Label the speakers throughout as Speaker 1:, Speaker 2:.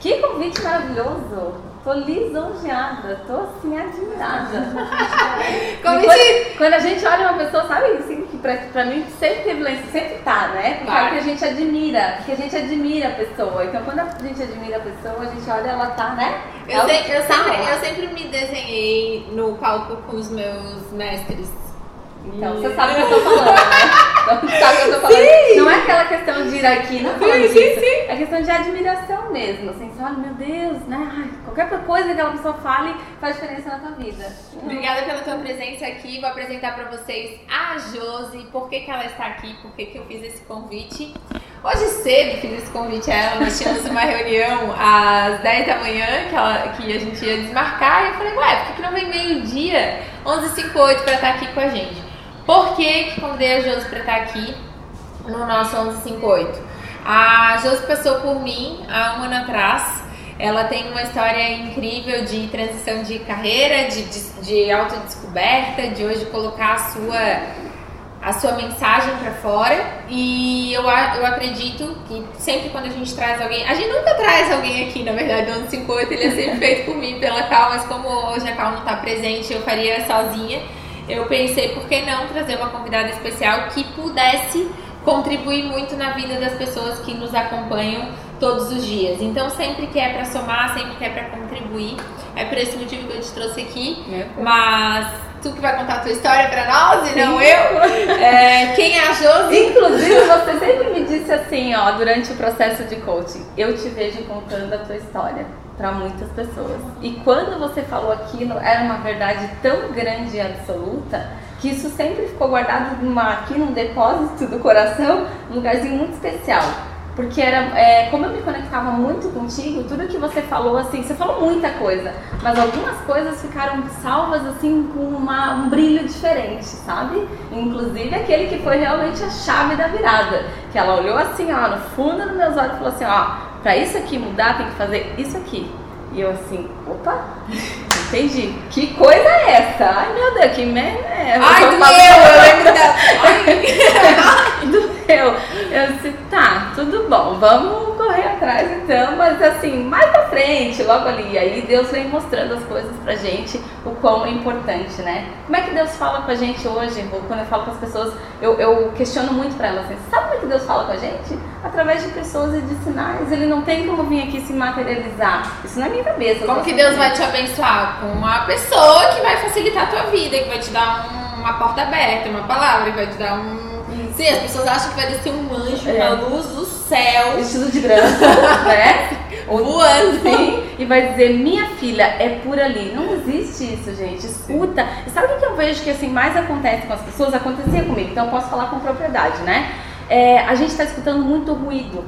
Speaker 1: Que convite maravilhoso! Tô lisonjeada, tô assim admirada. quando, quando, a gente olha uma pessoa, sabe assim, que pra, pra mim sempre teve lá, sempre tá, né? Porque claro. é o que a gente admira, porque a gente admira a pessoa. Então quando a gente admira a pessoa, a gente olha, ela tá, né?
Speaker 2: Eu, sei, eu, sempre, eu sempre me desenhei no palco com os meus mestres
Speaker 1: então, você sabe o que eu tô falando, né? Então, sabe o que eu tô falando. Sim. Não é aquela questão de ir aqui, não falando sim, disso. Sim, sim. É questão de admiração mesmo. Assim, você olha, meu Deus, né? Ai, qualquer coisa que aquela pessoa fale faz diferença na tua vida.
Speaker 2: Obrigada pela tua presença aqui. Vou apresentar pra vocês a Josi, por que, que ela está aqui, por que, que eu fiz esse convite. Hoje cedo fiz esse convite a ela, nós tínhamos uma reunião às 10 da manhã que, ela, que a gente ia desmarcar e eu falei, ué, por que, que não vem meio-dia, 11h58 para estar aqui com a gente? Por que, que convidei a Josi para estar aqui no nosso 1158? A Josi passou por mim há um ano atrás. Ela tem uma história incrível de transição de carreira, de, de, de autodescoberta, de hoje colocar a sua, a sua mensagem para fora. E eu, eu acredito que sempre quando a gente traz alguém. A gente nunca traz alguém aqui, na verdade, no 58 ele é sempre feito por mim, pela Cal, mas como hoje a Cal não está presente, eu faria sozinha eu pensei por que não trazer uma convidada especial que pudesse contribuir muito na vida das pessoas que nos acompanham todos os dias. Então, sempre que é para somar, sempre que é para contribuir, é por esse motivo que eu te trouxe aqui. É. Mas tu que vai contar a tua história para nós e Sim. não eu. É, quem é a Josi?
Speaker 1: Inclusive, você sempre me disse assim, ó, durante o processo de coaching, eu te vejo contando a tua história para muitas pessoas. E quando você falou aquilo, era uma verdade tão grande e absoluta que isso sempre ficou guardado numa, aqui num depósito do coração, um lugarzinho muito especial. Porque era, é, como eu me conectava muito contigo, tudo que você falou, assim, você falou muita coisa, mas algumas coisas ficaram salvas, assim, com uma, um brilho diferente, sabe? Inclusive aquele que foi realmente a chave da virada. Que ela olhou assim, ó, no fundo dos meus olhos e falou assim, ó, para isso aqui mudar, tem que fazer isso aqui. E eu assim, opa, entendi. Que coisa é essa? Ai meu Deus, que merda é essa?
Speaker 2: Ai,
Speaker 1: doeu, eu lembro da... Ai, doeu. Eu disse, tá, tudo bom, vamos correr atrás então, mas assim, mais pra frente, logo ali. Aí Deus vem mostrando as coisas pra gente, o quão é importante, né? Como é que Deus fala com a gente hoje? Quando eu falo com as pessoas, eu, eu questiono muito pra elas assim, sabe como é que Deus fala com a gente? Através de pessoas e de sinais. Ele não tem como vir aqui se materializar. Isso não é minha cabeça.
Speaker 2: Como que Deus vai te abençoar? Com uma pessoa que vai facilitar a tua vida, que vai te dar um, uma porta aberta, uma palavra, que vai te dar um Sim, as pessoas acham que vai descer um anjo, é. uma luz do céu.
Speaker 1: Vestido de branco, né? Voando. Sim, e vai dizer, minha filha, é por ali. Não existe isso, gente. Escuta. E sabe o que eu vejo que assim mais acontece com as pessoas? Acontecia comigo, então eu posso falar com propriedade, né? É, a gente está escutando muito ruído.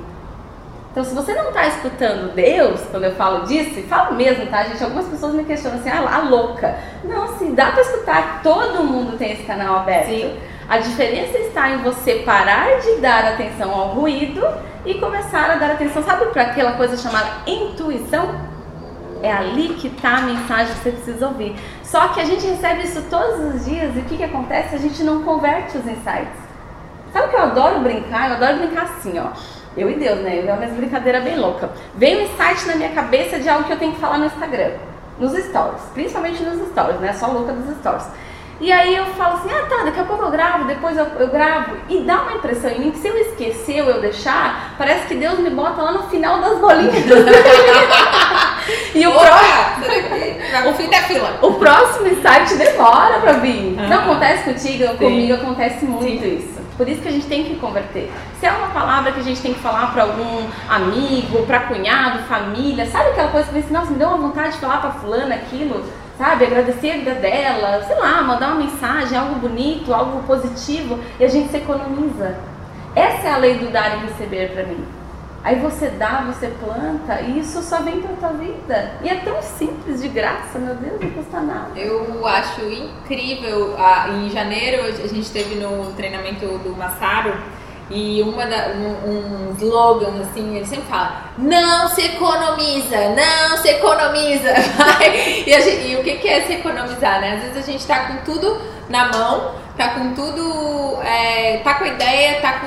Speaker 1: Então, se você não está escutando Deus, quando eu falo disso, e falo mesmo, tá, gente? Algumas pessoas me questionam assim, ah, a louca. Não, assim, dá para escutar, todo mundo tem esse canal aberto. Sim. A diferença está em você parar de dar atenção ao ruído e começar a dar atenção, sabe, para aquela coisa chamada intuição? É ali que está a mensagem que você precisa ouvir. Só que a gente recebe isso todos os dias e o que, que acontece? A gente não converte os insights. Sabe o que eu adoro brincar? Eu adoro brincar assim, ó. Eu e Deus, né? Eu é uma brincadeira bem louca. Vem um insight na minha cabeça de algo que eu tenho que falar no Instagram. Nos stories. Principalmente nos stories, né? Só louca dos stories. E aí eu falo assim, ah tá, daqui a pouco eu gravo, depois eu, eu gravo. E dá uma impressão em mim que se eu esquecer ou eu deixar, parece que Deus me bota lá no final das bolinhas.
Speaker 2: e o próximo. O fim da fila.
Speaker 1: O próximo insight demora pra vir. Não acontece contigo, Sim. comigo acontece muito Sim. isso. Por isso que a gente tem que converter. Se é uma palavra que a gente tem que falar para algum amigo, para cunhado, família, sabe aquela coisa que você, nossa, me deu uma vontade de falar para fulana aquilo? sabe, agradecer a vida dela, sei lá, mandar uma mensagem, algo bonito, algo positivo, e a gente se economiza. Essa é a lei do dar e receber para mim. Aí você dá, você planta, e isso só vem para tua vida. E é tão simples, de graça, meu Deus, não custa nada.
Speaker 2: Eu acho incrível. Ah, em janeiro a gente teve no treinamento do Massaro E uma da, um, um slogan, assim, ele sempre fala, não se economiza, não se economiza. e, gente, e, o que, é se economizar, né? Às vezes a gente tá com tudo na mão, tá com tudo, é, tá com a ideia, tá com.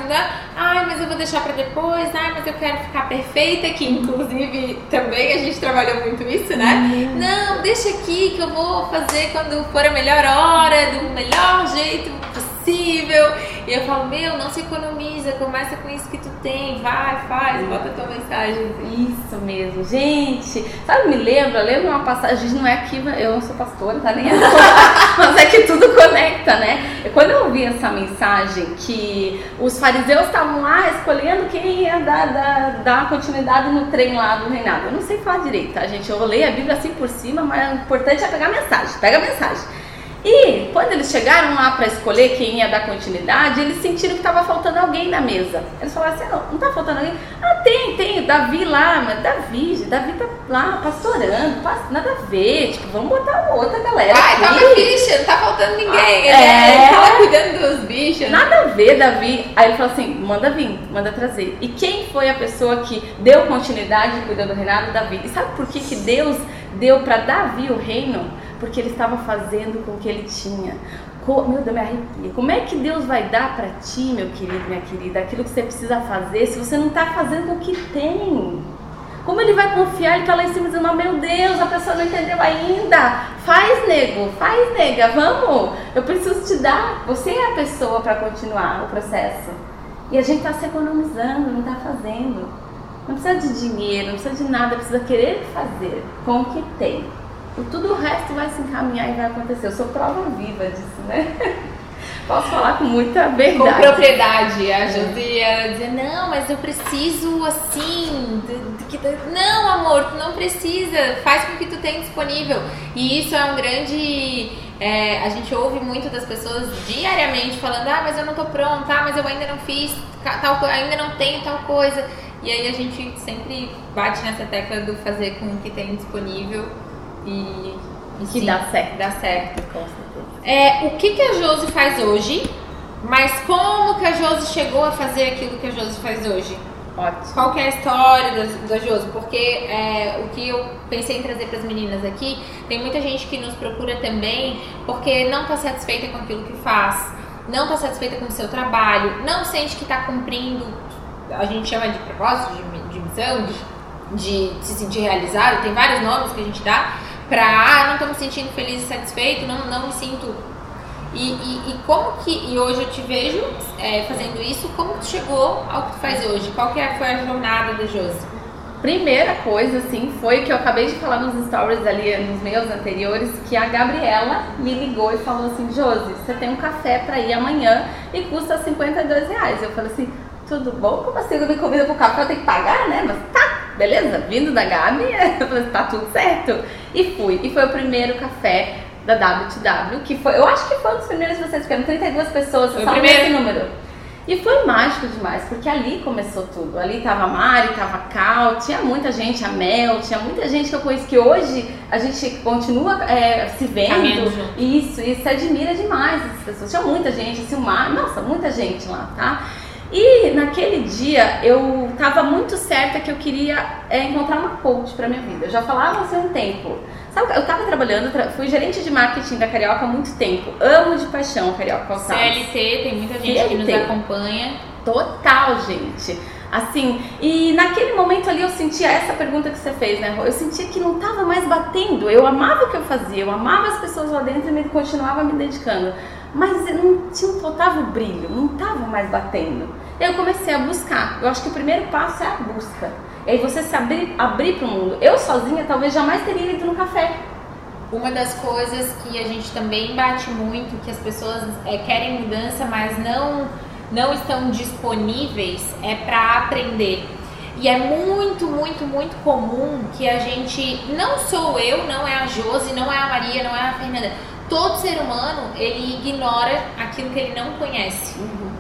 Speaker 2: Ai, mas eu vou deixar para depois, ai, mas eu quero ficar perfeita, que inclusive também a gente trabalha muito isso, né? Uhum. Não, deixa aqui que eu vou fazer quando for a melhor hora, do melhor jeito possível. E eu falo, meu, não se economiza, começa com isso que tu tem, vai, faz, bota tua mensagem.
Speaker 1: Isso mesmo, gente. Sabe, me lembra, lembra uma passagem, não é aqui, eu não sou pastora, tá nem mas é que tudo conecta, né? Quando eu ouvi essa mensagem que os fariseus estavam lá escolhendo quem ia dar, dar, dar continuidade no trem lá do reinado. Eu não sei falar direito, tá, gente? Eu leio a Bíblia assim por cima, mas o importante é pegar a mensagem. Pega a mensagem. E quando eles chegaram lá para escolher quem ia dar continuidade, eles sentiram que estava faltando alguém na mesa. Eles falaram assim: não, não está faltando alguém? Ah, tem, tem, Davi lá, mas Davi, Davi tá lá pastorando, nada a ver, tipo, vamos botar outra galera.
Speaker 2: Ai, tá aqui. bicha, não tá faltando ninguém. Ah, é, ele tá cuidando dos bichos.
Speaker 1: Nada a ver, Davi. Aí ele falou assim: manda vir, manda trazer. E quem foi a pessoa que deu continuidade cuidando do reinado? Davi. E sabe por que, que Deus deu para Davi o reino? Porque ele estava fazendo com o que ele tinha. Meu Deus, me arrepia. Como é que Deus vai dar para ti, meu querido, minha querida, aquilo que você precisa fazer se você não está fazendo o que tem? Como ele vai confiar? Ele está lá em cima dizendo, meu Deus, a pessoa não entendeu ainda. Faz, nego, faz, nega, vamos. Eu preciso te dar. Você é a pessoa para continuar o processo. E a gente está se economizando, não está fazendo. Não precisa de dinheiro, não precisa de nada, precisa querer fazer com o que tem. Tudo o resto vai se encaminhar e vai acontecer. Eu sou prova viva disso, né? Posso falar com muita verdade.
Speaker 2: Com propriedade. A Josi ia dizer, não, mas eu preciso assim. De, de, de, não, amor, tu não precisa. Faz com que tu tem disponível. E isso é um grande. É, a gente ouve muito das pessoas diariamente falando, ah, mas eu não tô pronta, ah, mas eu ainda não fiz tal coisa, ainda não tenho tal coisa. E aí a gente sempre bate nessa tecla do fazer com o que tem disponível e,
Speaker 1: e que sim, dá certo.
Speaker 2: Dá certo. Com certeza. É, o que, que a Josi faz hoje, mas como que a Josi chegou a fazer aquilo que a Josi faz hoje?
Speaker 1: Ótimo.
Speaker 2: Qual que é a história da, da Josi? Porque é, o que eu pensei em trazer para as meninas aqui, tem muita gente que nos procura também porque não está satisfeita com aquilo que faz, não está satisfeita com o seu trabalho, não sente que está cumprindo, a gente chama de propósito, de, de missão, de, de se sentir realizado, tem vários nomes que a gente dá, pra, ah, não tô me sentindo feliz e satisfeito, não, não me sinto. E, e, e como que, e hoje eu te vejo é, fazendo isso, como que chegou ao que tu faz hoje? Qual que é, foi a jornada da Josi?
Speaker 1: Primeira coisa, assim, foi que eu acabei de falar nos stories ali, nos meus anteriores, que a Gabriela me ligou e falou assim, Josi, você tem um café pra ir amanhã e custa 52 reais. Eu falei assim, tudo bom? Como assim eu me convida pro café? Eu tenho que pagar, né? Mas tá, beleza, vindo da Gabi, tá tudo certo. E fui. E foi o primeiro café da WTW, que foi, eu acho que foi um dos primeiros que vocês ficaram, 32 pessoas,
Speaker 2: o primeiro. esse
Speaker 1: número. E foi mágico demais, porque ali começou tudo. Ali tava a Mari, tava a Cal, tinha muita gente, a Mel, tinha muita gente que eu conheço que hoje a gente continua é, se vendo. Isso, e se admira demais essas pessoas. Tinha muita gente, assim, mar, nossa, muita gente lá, tá? E naquele dia eu estava muito certa que eu queria é, encontrar uma coach para minha vida. Eu já falava há um tempo. Sabe, eu estava trabalhando, fui gerente de marketing da Carioca há muito tempo. Amo de paixão a Carioca Calçados.
Speaker 2: CLT, tem muita gente CLT. que nos acompanha.
Speaker 1: Total, gente. Assim, e naquele momento ali eu sentia essa pergunta que você fez, né, Eu sentia que não estava mais batendo. Eu amava o que eu fazia, eu amava as pessoas lá dentro e me, continuava me dedicando. Mas não tinha, faltava o brilho, não estava mais batendo eu comecei a buscar. Eu acho que o primeiro passo é a busca. E aí você se abrir, abrir para o mundo. Eu sozinha talvez jamais teria ido no café.
Speaker 2: Uma das coisas que a gente também bate muito, que as pessoas é, querem mudança, mas não, não estão disponíveis, é para aprender. E é muito, muito, muito comum que a gente, não sou eu, não é a Josi, não é a Maria, não é a Fernanda. Todo ser humano, ele ignora aquilo que ele não conhece.
Speaker 1: Uhum.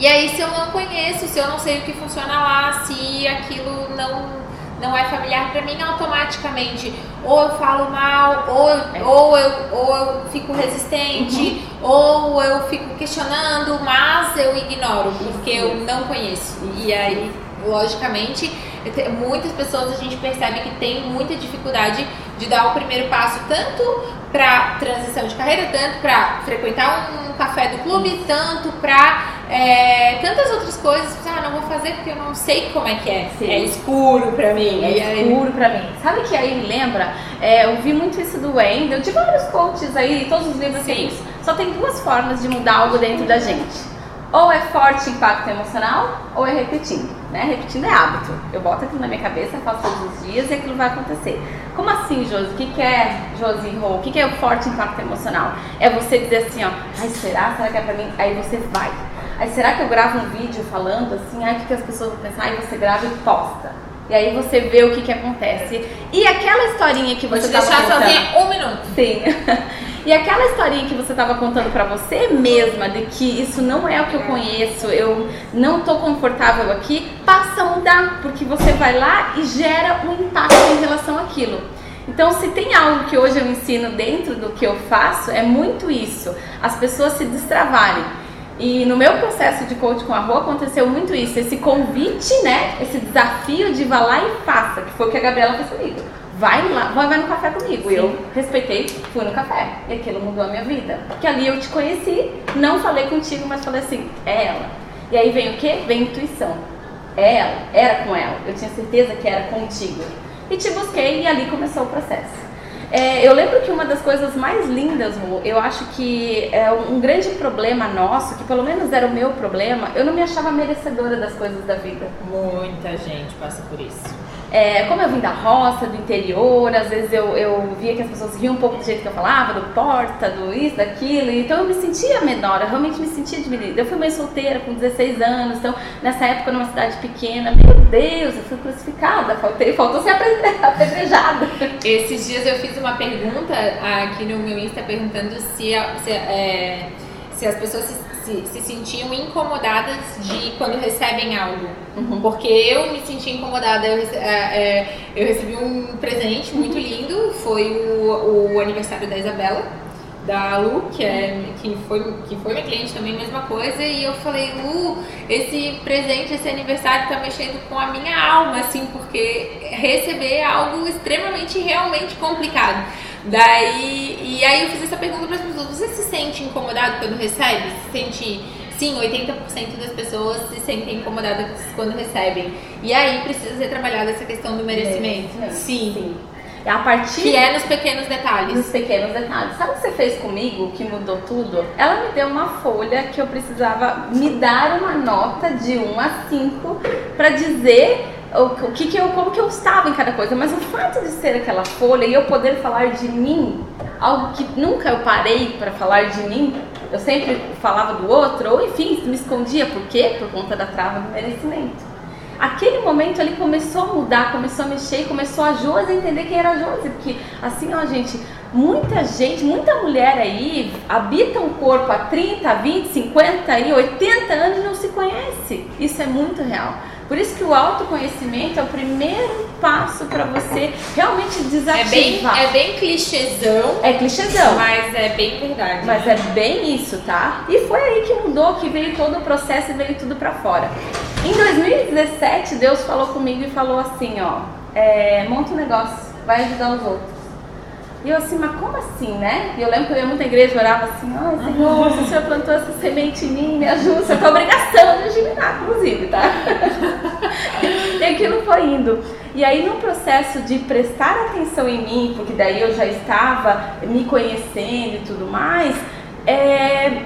Speaker 2: E aí, se eu não conheço, se eu não sei o que funciona lá, se aquilo não, não é familiar para mim, automaticamente ou eu falo mal, ou eu, é. ou eu, ou eu fico resistente, uhum. ou eu fico questionando, mas eu ignoro, porque eu não conheço. E aí, logicamente, muitas pessoas a gente percebe que tem muita dificuldade de dar o primeiro passo, tanto para transição de carreira, tanto para frequentar um café do clube, tanto para é, tantas outras coisas. Ah, não vou fazer porque eu não sei como é que é. Sim. É escuro para mim.
Speaker 1: É escuro para mim. Sabe que aí me lembra? É, eu vi muito isso do Wendel, de vários coaches aí, todos os livros Sim. que Só tem duas formas de mudar algo dentro da gente. Ou é forte impacto emocional, ou é repetindo. Né? Repetindo é hábito. Eu boto aquilo na minha cabeça, faço todos os dias e aquilo vai acontecer. Como assim, Josi? O que, que é, Josi Rô? O que, que é o forte impacto emocional? É você dizer assim, ó, ai, será? Será que é pra mim? Aí você vai. Aí será que eu gravo um vídeo falando assim, ai, o que, que as pessoas vão pensar? Aí você grava e posta. E aí você vê o que, que acontece. E aquela historinha que você
Speaker 2: Vou te deixar
Speaker 1: contando,
Speaker 2: sozinha um minuto.
Speaker 1: Sim. E aquela historinha que você estava contando para você mesma de que isso não é o que eu conheço, eu não estou confortável aqui, passa a mudar, porque você vai lá e gera um impacto em relação àquilo. Então, se tem algo que hoje eu ensino dentro do que eu faço, é muito isso: as pessoas se destravarem. E no meu processo de coach com a rua aconteceu muito isso, esse convite, né? Esse desafio de vá lá e faça, que foi o que a Gabriela fez comigo vai lá, vai, vai no café comigo. E eu respeitei, fui no café. E aquilo mudou a minha vida. Porque ali eu te conheci, não falei contigo, mas falei assim, é ela. E aí vem o quê? Vem intuição. É ela, era com ela. Eu tinha certeza que era contigo. E te busquei e ali começou o processo. É, eu lembro que uma das coisas mais lindas, Lu, eu acho que é um grande problema nosso, que pelo menos era o meu problema, eu não me achava merecedora das coisas da vida.
Speaker 2: Muita gente passa por isso.
Speaker 1: É, como eu vim da roça, do interior, às vezes eu, eu via que as pessoas riam um pouco do jeito que eu falava, do porta, do isso, daquilo, então eu me sentia menor, eu realmente me sentia diminuída. Eu fui mãe solteira com 16 anos, então nessa época numa cidade pequena, meu Deus, eu fui crucificada, faltei, faltou ser apedrejada.
Speaker 2: Esses dias eu fiz uma pergunta aqui no meu Insta perguntando se, se, é, se as pessoas se se, se sentiam incomodadas de quando recebem algo. Uhum. Porque eu me senti incomodada. Eu, é, é, eu recebi um presente muito lindo, foi o, o aniversário da Isabela da Lu, que, é, que, foi, que foi minha cliente também, mesma coisa, e eu falei, Lu, esse presente, esse aniversário tá mexendo com a minha alma, assim, porque receber é algo extremamente, realmente complicado. Daí, e aí eu fiz essa pergunta para as pessoas: você se sente incomodado quando recebe? Se sente. Sim, 80% das pessoas se sentem incomodadas quando recebem. E aí precisa ser trabalhada essa questão do merecimento.
Speaker 1: Sim. Sim. A partir
Speaker 2: que é nos pequenos detalhes.
Speaker 1: Nos pequenos detalhes. Sabe o que você fez comigo que mudou tudo? Ela me deu uma folha que eu precisava me dar uma nota de 1 a 5 para dizer o, que, que eu, como que eu estava em cada coisa, mas o fato de ser aquela folha e eu poder falar de mim, algo que nunca eu parei para falar de mim, eu sempre falava do outro, ou enfim, me escondia, por quê? Por conta da trava do merecimento. Aquele momento ali começou a mudar, começou a mexer, começou a Josi entender quem era a Josi, porque assim, ó, gente, muita gente, muita mulher aí habita um corpo há 30, 20, 50 e 80 anos e não se conhece. Isso é muito real. Por isso que o autoconhecimento é o primeiro passo para você realmente desativar.
Speaker 2: É bem, é bem clichêzão.
Speaker 1: É clichêzão.
Speaker 2: Mas é bem verdade.
Speaker 1: Mas é bem isso, tá? E foi aí que mudou, que veio todo o processo e veio tudo para fora. Em 2017, Deus falou comigo e falou assim, ó, é, monta um negócio, vai ajudar os outros. E eu assim, mas como assim, né? E eu lembro que eu ia muita igreja e orava assim, ai Senhor, se o Senhor plantou essa semente em mim, me ajuda, você tem obrigação de germinar, inclusive, tá? e aquilo foi indo. E aí no processo de prestar atenção em mim, porque daí eu já estava me conhecendo e tudo mais, é,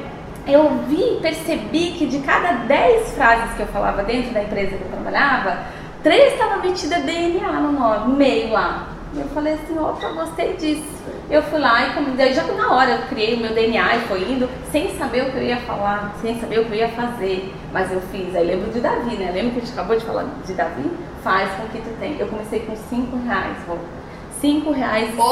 Speaker 1: eu vi, percebi que de cada 10 frases que eu falava dentro da empresa que eu trabalhava, três estavam metidas DNA no nome, no meio lá. E eu falei assim, opa, gostei disso. Eu fui lá e daí já na hora eu criei o meu DNA e foi indo, sem saber o que eu ia falar, sem saber o que eu ia fazer. Mas eu fiz, aí lembro de Davi, né? Lembra que a gente acabou de falar de Davi? Faz com que tu tem. Eu comecei com 5 reais, vou. 5 reais, 5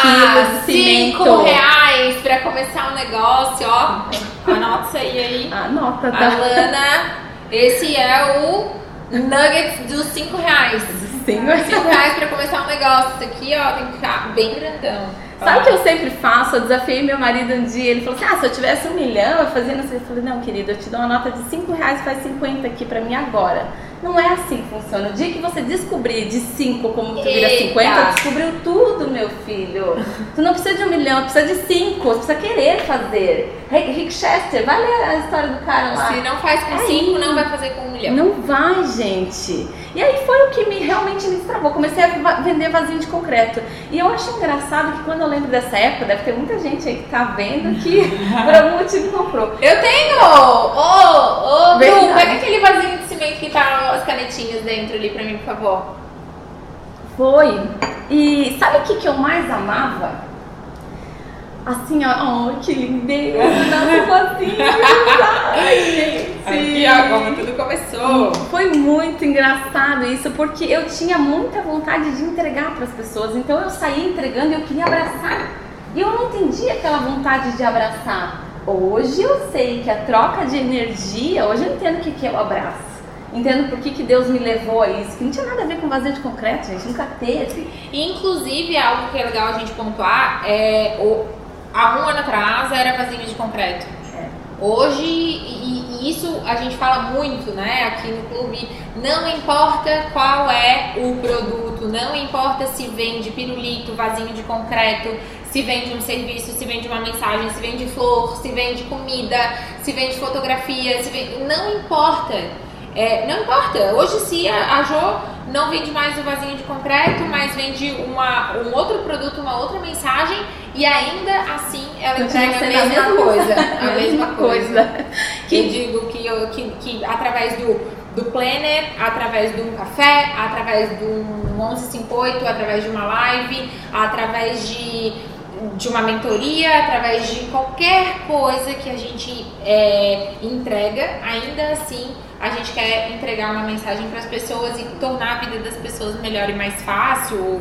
Speaker 1: quilos de
Speaker 2: cinco reais pra começar um negócio, ó. Anota isso aí, aí.
Speaker 1: Anota,
Speaker 2: tá? Alana, esse é o nugget dos 5 reais.
Speaker 1: Sim.
Speaker 2: 5 reais pra começar um negócio. Isso aqui, ó, tem que ficar bem grandão.
Speaker 1: Sabe o que eu sempre faço? Eu desafiei meu marido um dia, ele falou assim, ah, se eu tivesse um milhão, eu fazia não sei. Eu falei, não, querido, eu te dou uma nota de 5 reais, faz 50 aqui pra mim agora. Não é assim que funciona. O dia que você descobrir de 5 como tu vira
Speaker 2: Eita.
Speaker 1: 50, descobriu tudo, meu filho. Tu não precisa de um milhão, tu precisa de 5, tu precisa querer fazer. Rick Chester, vai ler a história do cara lá.
Speaker 2: Se não faz com
Speaker 1: Aí.
Speaker 2: 5, não vai fazer com um milhão.
Speaker 1: Não vai, gente. E aí foi o que me realmente me destravou. Comecei a vender vasinho de concreto. E eu acho engraçado que quando eu lembro dessa época, deve ter muita gente aí que tá vendo que por algum motivo comprou.
Speaker 2: Eu tenho! Ô, ô,
Speaker 1: Verdade.
Speaker 2: pega aquele vasinho de cimento que tá as canetinhas dentro ali pra mim, por favor.
Speaker 1: Foi. E sabe o que, que eu mais amava? Assim, ó, oh, que lindeza, nosso vasinho. Ai, gente.
Speaker 2: Aqui, ó, como tudo começou.
Speaker 1: Foi muito engraçado isso, porque eu tinha muita vontade de entregar para as pessoas. Então eu saía entregando e eu queria abraçar. E eu não entendia aquela vontade de abraçar. Hoje eu sei que a troca de energia, hoje eu entendo o que que é o abraço. Entendo por que, que Deus me levou a isso, que não tinha nada a ver com vazio de concreto, gente, nunca teve.
Speaker 2: Inclusive, algo que é legal a gente pontuar é o, há um ano atrás era vasinho de concreto.
Speaker 1: É.
Speaker 2: Hoje, e, e isso a gente fala muito, né, aqui no clube, não importa qual é o produto, não importa se vende pirulito, vasinho de concreto, se vende um serviço, se vende uma mensagem, se vende flor, se vende comida, se vende fotografia, se vende, não importa. É, não importa. Hoje, se a, a Jo não vende mais o vasinho de concreto, mas vende uma, um outro produto, uma outra mensagem, e ainda assim ela
Speaker 1: Continua
Speaker 2: entrega a mesma
Speaker 1: mesma
Speaker 2: coisa. A mesma coisa. Que
Speaker 1: Que-
Speaker 2: digo que, eu, que, que através do, do planner, através de um café, através de um 1158, através de uma live, através de, de uma mentoria, através de qualquer coisa que a gente é, entrega, ainda assim a gente quer entregar uma mensagem para as pessoas e tornar a vida das pessoas melhor e mais fácil,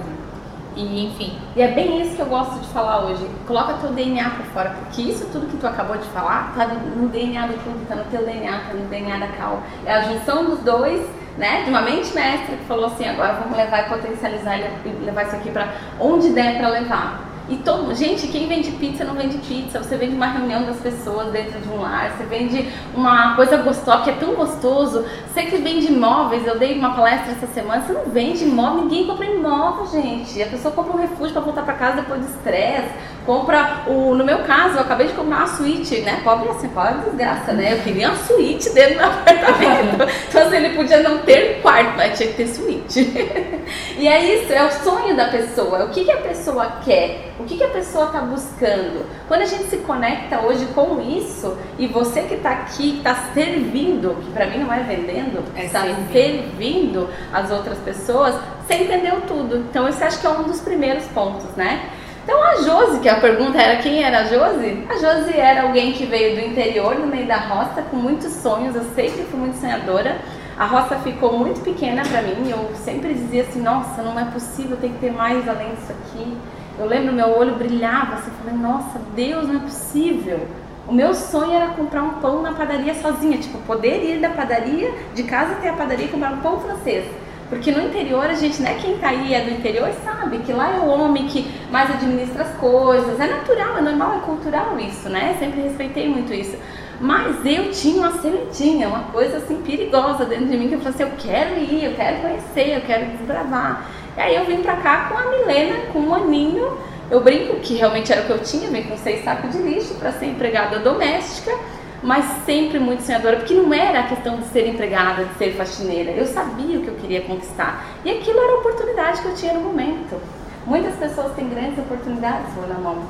Speaker 2: e enfim.
Speaker 1: E é bem isso que eu gosto de falar hoje. Coloca teu DNA por fora, porque isso tudo que tu acabou de falar tá no DNA do clube, tá no teu DNA, tá no DNA da Cal. É a junção dos dois, né? De uma mente mestra que falou assim, agora vamos levar e potencializar e levar isso aqui pra onde der pra levar. E todo, gente, quem vende pizza não vende pizza. Você vende uma reunião das pessoas dentro de um lar, você vende uma coisa gostosa, que é tão gostoso. Você que vende imóveis, eu dei uma palestra essa semana, você não vende imóvel, ninguém compra imóvel, gente. A pessoa compra um refúgio para voltar para casa depois do estresse, compra o. No meu caso, eu acabei de comprar uma suíte, né? Pobre assim, pobre desgraça, né? Eu queria uma suíte dentro do apartamento. Então assim, ele podia não ter quarto, mas tinha que ter suíte. E é isso, é o sonho da pessoa. O que, que a pessoa quer? O que, que a pessoa está buscando? Quando a gente se conecta hoje com isso, e você que está aqui, está servindo, que para mim não é vendendo,
Speaker 2: É
Speaker 1: está
Speaker 2: servindo.
Speaker 1: servindo as outras pessoas, você entendeu tudo. Então, esse acho que é um dos primeiros pontos, né? Então, a Josi, que a pergunta era quem era a Josi? A Josi era alguém que veio do interior, no meio da roça, com muitos sonhos. Eu sempre fui muito sonhadora. A roça ficou muito pequena para mim. Eu sempre dizia assim: nossa, não é possível, tem que ter mais além disso aqui. Eu lembro, meu olho brilhava assim, falei: nossa, Deus, não é possível. O meu sonho era comprar um pão na padaria sozinha, tipo, poder ir da padaria, de casa até a padaria e comprar um pão francês. Porque no interior, a gente, né, quem tá aí é do interior sabe que lá é o homem que mais administra as coisas. É natural, é normal, é cultural isso, né? Sempre respeitei muito isso. Mas eu tinha uma sementinha, uma coisa assim perigosa dentro de mim que eu falei assim, eu quero ir, eu quero conhecer, eu quero desbravar. E aí eu vim pra cá com a Milena, com um aninho. Eu brinco que realmente era o que eu tinha, vim com seis sacos de lixo para ser empregada doméstica mas sempre muito sonhadora, porque não era a questão de ser empregada, de ser faxineira. Eu sabia o que eu queria conquistar. E aquilo era a oportunidade que eu tinha no momento. Muitas pessoas têm grandes oportunidades na mão.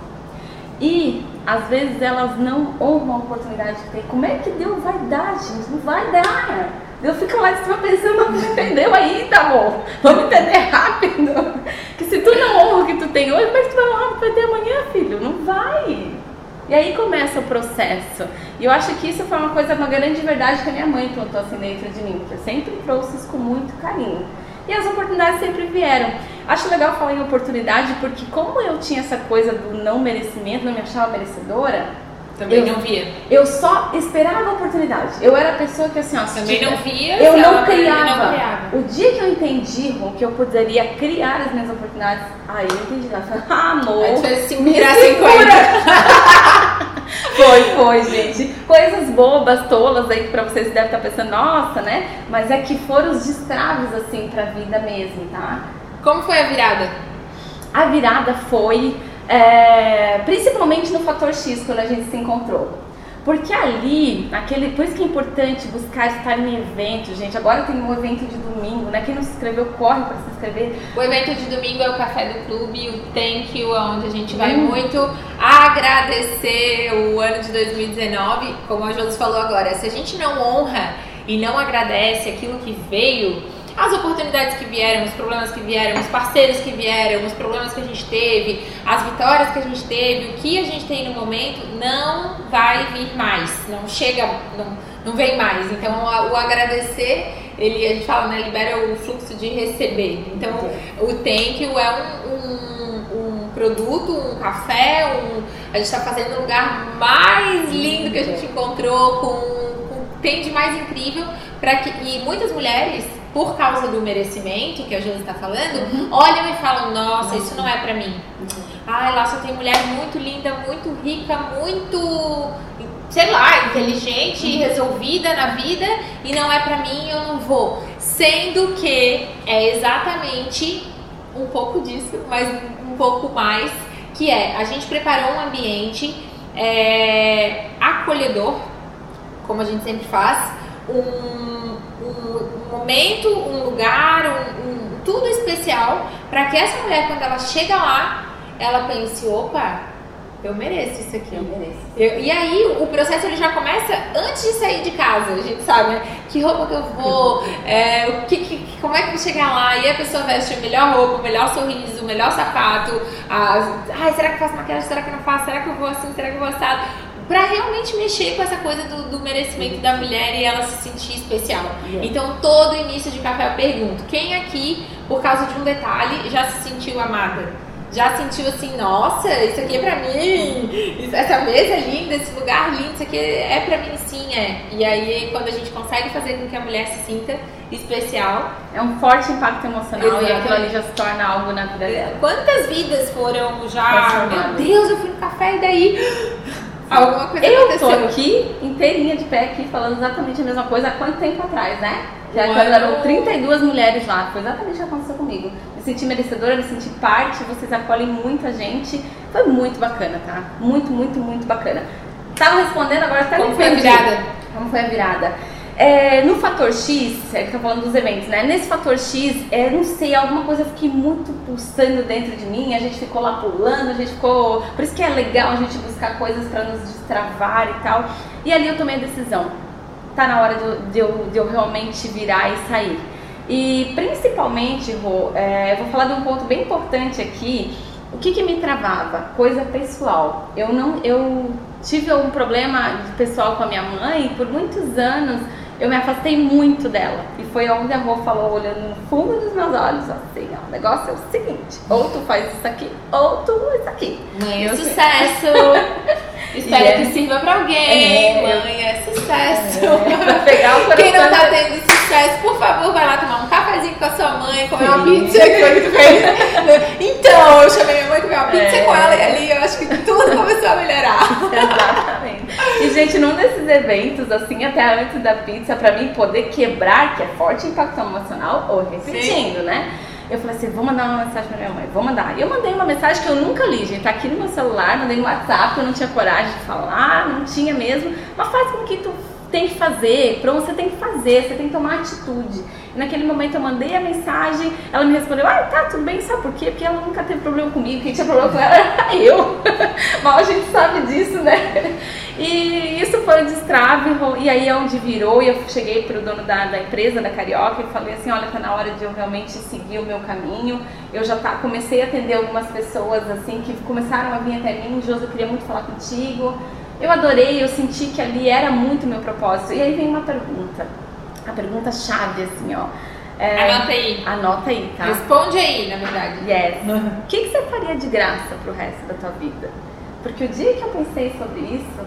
Speaker 1: E às vezes elas não honram a oportunidade que tem. Como é que Deus vai dar, gente? Não vai dar. Deus fica lá de cima pensando, não entendeu ainda, amor? Vamos entender rápido. Que se tu não honra o que tu tem hoje, que tu vai honrar vai ter amanhã, filho? Não vai. E aí começa o processo. E eu acho que isso foi uma coisa, uma grande verdade que a minha mãe plantou assim dentro de mim, que eu sempre trouxe isso com muito carinho. E as oportunidades sempre vieram. Acho legal falar em oportunidade porque como eu tinha essa coisa do não merecimento, não me achava merecedora,
Speaker 2: Também eu, não via.
Speaker 1: Eu só esperava a oportunidade. Eu era a pessoa que assim, ó,
Speaker 2: Também não via.
Speaker 1: Eu não criava. não criava. O dia que eu entendi que eu poderia criar as minhas oportunidades, aí eu entendi. Eu falei, ah, amor.
Speaker 2: Fez assim, virar 50.
Speaker 1: foi, foi, gente. Coisas bobas, tolas aí que pra vocês devem estar pensando, nossa, né? Mas é que foram os destraves, assim, pra vida mesmo, tá?
Speaker 2: Como foi a virada?
Speaker 1: A virada foi é, principalmente no fator X, quando a gente se encontrou. Porque ali, aquele, por isso que é importante buscar estar em evento, gente. Agora tem um evento de domingo, né? Quem não se inscreveu, corre para se inscrever.
Speaker 2: O evento de domingo é o Café do Clube, o Thank You, onde a gente vai hum. muito agradecer o ano de 2019. Como a Josi falou agora, se a gente não honra e não agradece aquilo que veio, as oportunidades que vieram, os problemas que vieram, os parceiros que vieram, os problemas que a gente teve, as vitórias que a gente teve, o que a gente tem no momento, não vai vir mais, não chega, não, não vem mais. Então, o agradecer, ele, a gente fala, né, libera o fluxo de receber. Então, o thank you é um, um, um produto, um café, um, a gente está fazendo um lugar mais lindo que a gente encontrou, com, com tem de mais incrível, para que e muitas mulheres por causa do merecimento que a Josi está falando, uhum. olham e falam: Nossa, isso não é para mim. Uhum. Ai, lá só tem mulher muito linda, muito rica, muito, sei lá, inteligente e resolvida na vida e não é para mim, eu não vou. Sendo que é exatamente um pouco disso, mas um pouco mais, que é a gente preparou um ambiente é, acolhedor, como a gente sempre faz, um momento, um lugar, um, um tudo especial para que essa mulher, quando ela chega lá, ela pense: opa, eu mereço isso aqui.
Speaker 1: Eu mereço.
Speaker 2: Eu, e aí o processo ele já começa antes de sair de casa. A gente sabe, né? Que roupa que eu vou, é, o que, que, como é que eu vou chegar lá? E a pessoa veste a melhor roupa, o melhor sorriso, o melhor sapato. As, ai, será que eu faço maquiagem? Será que eu não faço? Será que eu vou assim? Será que eu vou assado? Para realmente mexer com essa coisa do, do, merecimento da mulher e ela se sentir especial. Yeah. Então, todo início de café eu pergunto: quem aqui, por causa de um detalhe, já se sentiu amada? Já sentiu assim, nossa, isso aqui é pra mim, essa mesa é linda, esse lugar lindo, isso aqui é pra mim sim, é. E aí, quando a gente consegue fazer com que a mulher se sinta especial.
Speaker 1: É um forte impacto emocional e aquilo ali já se torna algo na vida dela.
Speaker 2: Quantas vidas foram já, meu Deus, eu fui no café e daí Alguma coisa
Speaker 1: eu
Speaker 2: aconteceu.
Speaker 1: tô aqui, inteirinha de pé aqui, falando exatamente a mesma coisa há quanto tempo atrás, né? Já quando eram 32 mulheres lá, foi exatamente o que aconteceu comigo. Me senti merecedora, me senti parte, vocês acolhem muita gente. Foi muito bacana, tá? Muito, muito, muito bacana. Tava respondendo, agora até
Speaker 2: Como foi a virada?
Speaker 1: Como foi a virada? É, no fator X, é que falando dos eventos, né? Nesse fator X, é, não sei, alguma coisa eu fiquei muito pulsando dentro de mim, a gente ficou lá pulando, a gente ficou. Por isso que é legal a gente buscar coisas para nos destravar e tal. E ali eu tomei a decisão. Tá na hora de, de, eu, de eu realmente virar e sair. E principalmente, Rô, é, vou falar de um ponto bem importante aqui. O que, que me travava? Coisa pessoal. Eu não, eu tive um problema pessoal com a minha mãe por muitos anos eu me afastei muito dela. E foi onde a Rô falou, olhando no fundo dos meus olhos, assim, ó, o negócio é o seguinte, ou tu faz isso aqui, ou tu isso aqui.
Speaker 2: Mãe é sucesso! Espero yeah. que sirva pra alguém. É. Mãe é sucesso. É.
Speaker 1: Pegar o
Speaker 2: Quem não tá tendo sucesso, por favor, vai lá tomar um cafezinho com a sua mãe, comer uma pizza. Que foi que tu fez. então, eu chamei minha mãe comer uma pizza é. com ela e ali eu acho que tudo começou a melhorar.
Speaker 1: Exatamente. E, gente, num desses eventos, assim, até antes da pizza, pra mim poder quebrar, que é forte impacto emocional, ou repetindo, Sim. né? Eu falei assim, vou mandar uma mensagem pra minha mãe, vou mandar. E eu mandei uma mensagem que eu nunca li, gente, tá aqui no meu celular, mandei no WhatsApp, eu não tinha coragem de falar, não tinha mesmo. Mas faz com que tu tem que fazer, pronto, você tem que fazer, você tem que tomar atitude. E naquele momento eu mandei a mensagem, ela me respondeu, ah, tá, tudo bem, sabe por quê? Porque ela nunca teve problema comigo, quem tinha problema com ela era eu. Mal a gente sabe disso, né? E isso foi o destrave, e aí é onde virou, e eu cheguei para o dono da, da, empresa, da Carioca, e falei assim, olha, tá na hora de eu realmente seguir o meu caminho. Eu já tá, comecei a atender algumas pessoas, assim, que começaram a vir até mim, Josi, eu queria muito falar contigo. Eu adorei, eu senti que ali era muito meu propósito. E aí vem uma pergunta, a pergunta chave, assim, ó.
Speaker 2: É, anota aí.
Speaker 1: Anota aí, tá?
Speaker 2: Responde aí, na verdade.
Speaker 1: Yes. O que, que você faria de graça pro resto da tua vida? Porque o dia que eu pensei sobre isso,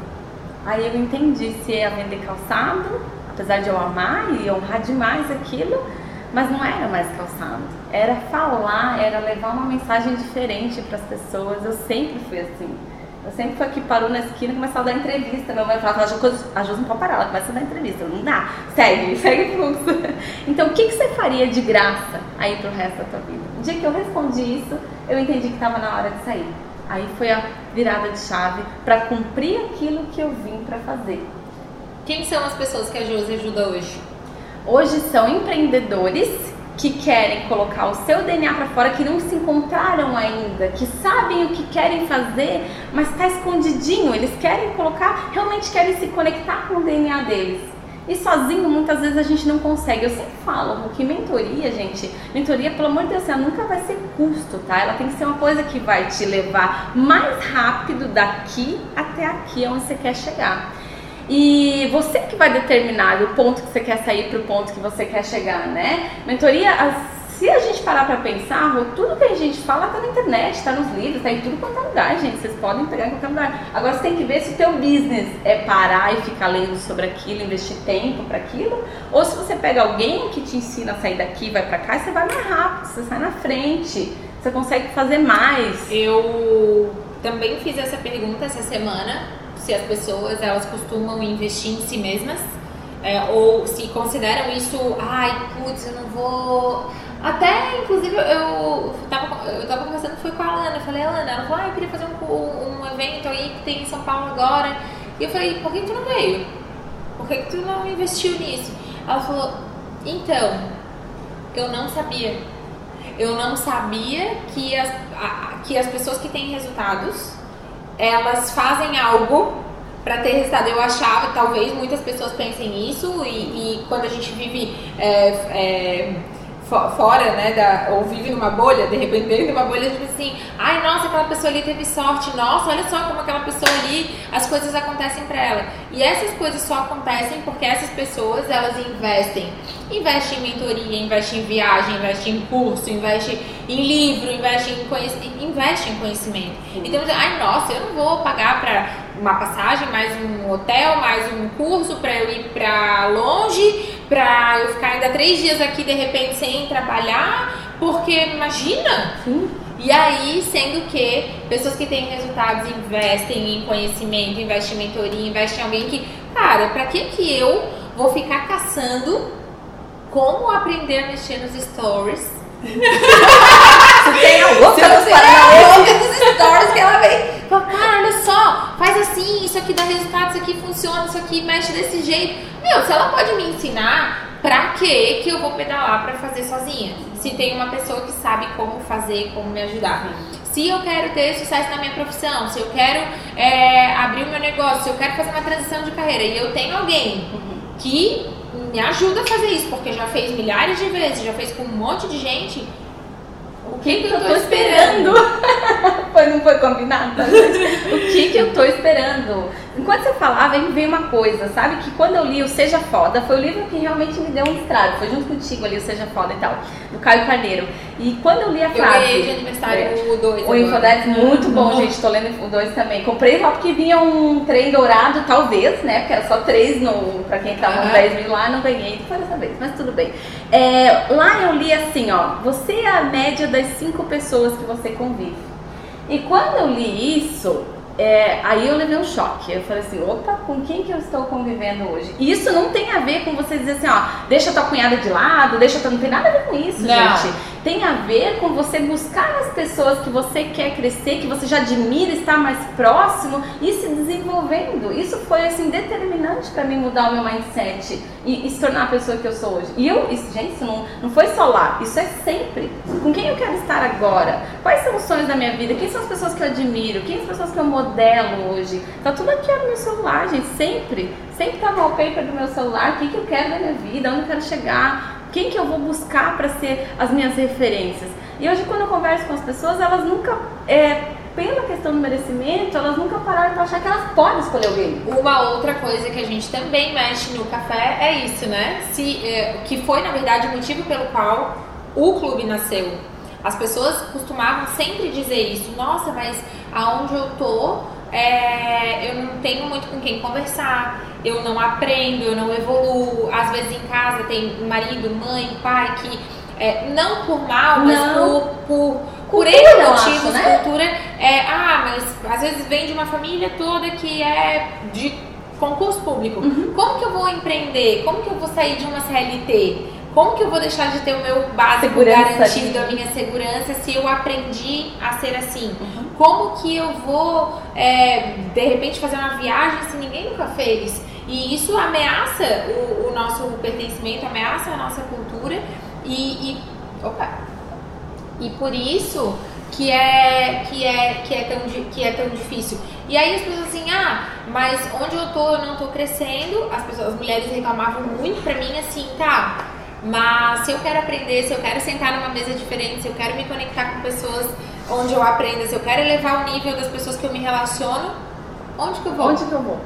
Speaker 1: Aí eu entendi se ia vender calçado, apesar de eu amar e honrar demais aquilo, mas não era mais calçado. Era falar, era levar uma mensagem diferente para as pessoas. Eu sempre fui assim. Eu sempre fui aqui, parou na esquina e começou a dar entrevista. Meu mãe falava, a Jus não pode parar, ela começa a dar entrevista. Não dá, segue, segue fluxo. Então, o que, que você faria de graça aí pro resto da tua vida? O dia que eu respondi isso, eu entendi que estava na hora de sair. Aí foi a virada de chave para cumprir aquilo que eu vim para fazer.
Speaker 2: Quem são as pessoas que a Josi ajuda hoje?
Speaker 1: Hoje são empreendedores que querem colocar o seu DNA para fora, que não se encontraram ainda, que sabem o que querem fazer, mas está escondidinho. Eles querem colocar, realmente querem se conectar com o DNA deles. E sozinho, muitas vezes a gente não consegue. Eu sempre falo que mentoria, gente, mentoria, pelo amor de Deus, ela nunca vai ser custo, tá? Ela tem que ser uma coisa que vai te levar mais rápido daqui até aqui, onde você quer chegar. E você que vai determinar o ponto que você quer sair para o ponto que você quer chegar, né? Mentoria, se a gente parar para pensar, tudo que a gente fala está na internet, está nos livros, está em tudo quanto é lugar, gente. Vocês podem pegar em qualquer lugar. Agora você tem que ver se o teu business é parar e ficar lendo sobre aquilo, investir tempo para aquilo, ou se você pega alguém que te ensina a sair daqui, vai para cá, você vai mais rápido, você sai na frente, você consegue fazer mais.
Speaker 2: Eu também fiz essa pergunta essa semana se as pessoas elas costumam investir em si mesmas é, ou se consideram isso, ai, putz, eu não vou. Até, inclusive, eu tava, eu tava conversando foi com a Alana, eu falei, Alana, ela falou, ah, eu queria fazer um, um evento aí que tem em São Paulo agora. E eu falei, por que tu não veio? Por que, tu não investiu nisso? Ela falou, então, eu não sabia. Eu não sabia que as, a, que as pessoas que têm resultados elas fazem algo para ter resultado. Eu achava, talvez muitas pessoas pensem isso, e, e quando a gente vive é, é, fora, né, da, ou vive numa bolha, de repente dentro de uma bolha, pensa assim, ai, nossa, aquela pessoa ali teve sorte, nossa, olha só como aquela pessoa ali, as coisas acontecem para ela. E essas coisas só acontecem porque essas pessoas, elas investem. Investem em mentoria, investem em viagem, investem em curso, investem em livro, investem em, conhecimento, investem em conhecimento. Então, ai, nossa, eu não vou pagar para uma passagem, mais um hotel, mais um curso para eu ir para longe, para eu ficar ainda três dias aqui de repente sem trabalhar, porque imagina. Sim. E aí, sendo que pessoas que têm resultados investem em conhecimento, investem em mentoria, investem em alguém que, cara, para que que eu vou ficar caçando como aprender a mexer nos stories?
Speaker 1: Se tem a louca
Speaker 2: dos Paranauê. dos stories que ela vem. Fala, cara, olha só, faz assim, isso aqui dá resultado, isso aqui funciona, isso aqui mexe desse jeito. Meu, se ela pode me ensinar, pra que que eu vou pedalar pra fazer sozinha? Se tem uma pessoa que sabe como fazer, como me ajudar. Se eu quero ter sucesso na minha profissão, se eu quero é, abrir o meu negócio, se eu quero fazer uma transição de carreira e eu tenho alguém que me ajuda a fazer isso, porque já fez milhares de vezes, já fez com um monte de gente.
Speaker 1: O que, que, que eu tô esperando? foi, não foi combinado? o que, que eu tô esperando? Enquanto você falava, me veio uma coisa, sabe? Que quando eu li o Seja Foda, foi o livro que realmente me deu um estrado. Foi junto contigo ali, o Seja Foda e tal, do Caio Carneiro. E quando eu li a frase.
Speaker 2: Eu ganhei de aniversário é, o 2.
Speaker 1: O Infodex, muito bom, uhum. gente. Tô lendo o 2 também. Comprei só porque vinha um trem dourado, talvez, né? Porque era só três no, pra quem tava uhum. no 10 mil lá, não ganhei. Foi dessa vez, mas tudo bem. É, lá eu li assim, ó. Você é a média das cinco pessoas que você convive. E quando eu li isso, é, aí eu levei um choque. Eu falei assim, opa, com quem que eu estou convivendo hoje? E isso não tem a ver com você dizer assim, ó, deixa tua cunhada de lado, deixa tua... Não tem nada a ver com isso, não. gente. Tem a ver com você buscar as pessoas que você quer crescer, que você já admira, estar mais próximo e se desenvolvendo. Isso foi, assim, determinante para mim mudar o meu mindset e, e, se tornar a pessoa que eu sou hoje. E eu, isso, gente, isso não, não foi só lá, isso é sempre. Com quem eu quero estar agora? Quais são os sonhos da minha vida? Quem são as pessoas que eu admiro? Quem são as pessoas que eu modelo hoje. Tá tudo aqui no meu celular, gente, sempre. Sempre tá no wallpaper do meu celular, o que, que eu quero na minha vida, onde eu quero chegar, quem que eu vou buscar para ser as minhas referências. E hoje quando eu converso com as pessoas, elas nunca, é, pela questão do merecimento, elas nunca pararam para achar que elas podem escolher alguém.
Speaker 2: Uma outra coisa que a gente também mexe no café é isso, né? Se, é, que foi, na verdade, o motivo pelo qual o clube nasceu as pessoas costumavam sempre dizer isso. Nossa, mas aonde eu tô, é, eu não tenho muito com quem conversar, eu não aprendo, eu não evoluo. Às vezes em casa tem marido, mãe, pai que é, não por mal, mas
Speaker 1: Não.
Speaker 2: por, por, por
Speaker 1: Cultura, eu
Speaker 2: motivos,
Speaker 1: acho, né?
Speaker 2: cultura. É, ah, mas às vezes vem de uma família toda que é de concurso público.
Speaker 1: Uhum.
Speaker 2: Como que eu vou empreender? Como que eu vou sair de uma CLT? Como que eu vou deixar de ter o meu básico
Speaker 1: Segurança
Speaker 2: garantido, a minha segurança, se eu aprendi a ser assim?
Speaker 1: Uhum.
Speaker 2: Como que eu vou, é, de repente, fazer uma viagem se ninguém nunca fez? E isso ameaça o, o nosso pertencimento, ameaça a nossa cultura e, e- opa, e por isso que é que é que é tão que é tão difícil. E aí as pessoas assim, ah, mas onde eu tô, eu não tô crescendo. As pessoas, as mulheres reclamavam muito pra mim assim, tá? Mas se eu quero aprender, se eu quero sentar numa mesa diferente, se eu quero me conectar com pessoas onde eu aprenda, se eu quero elevar o nível das pessoas que eu me relaciono, onde que eu vou?
Speaker 1: Onde que eu vou?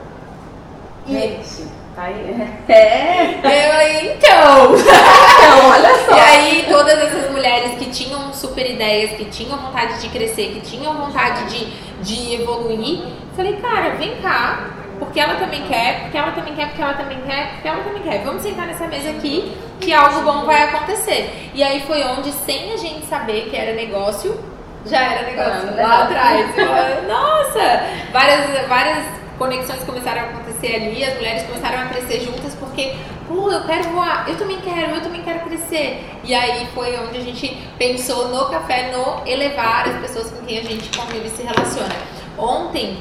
Speaker 1: Gente, tá aí. É.
Speaker 2: Eu, então.
Speaker 1: Então, olha só.
Speaker 2: E aí, todas essas mulheres que tinham super ideias, que tinham vontade de crescer, que tinham vontade de, de evoluir, falei, cara, vem cá, porque ela também quer, porque ela também quer, porque ela também quer, porque ela também quer. Vamos sentar nessa mesa aqui que algo bom vai acontecer. E aí foi onde, sem a gente saber que era negócio, já era negócio
Speaker 1: Ah,
Speaker 2: lá atrás. Nossa! Várias, várias conexões começaram a acontecer ali, as mulheres começaram a crescer juntas porque, pô, eu quero voar, eu também quero, eu também quero crescer. E aí foi onde a gente pensou no café, no elevar as pessoas com quem a gente convive e se relaciona. Ontem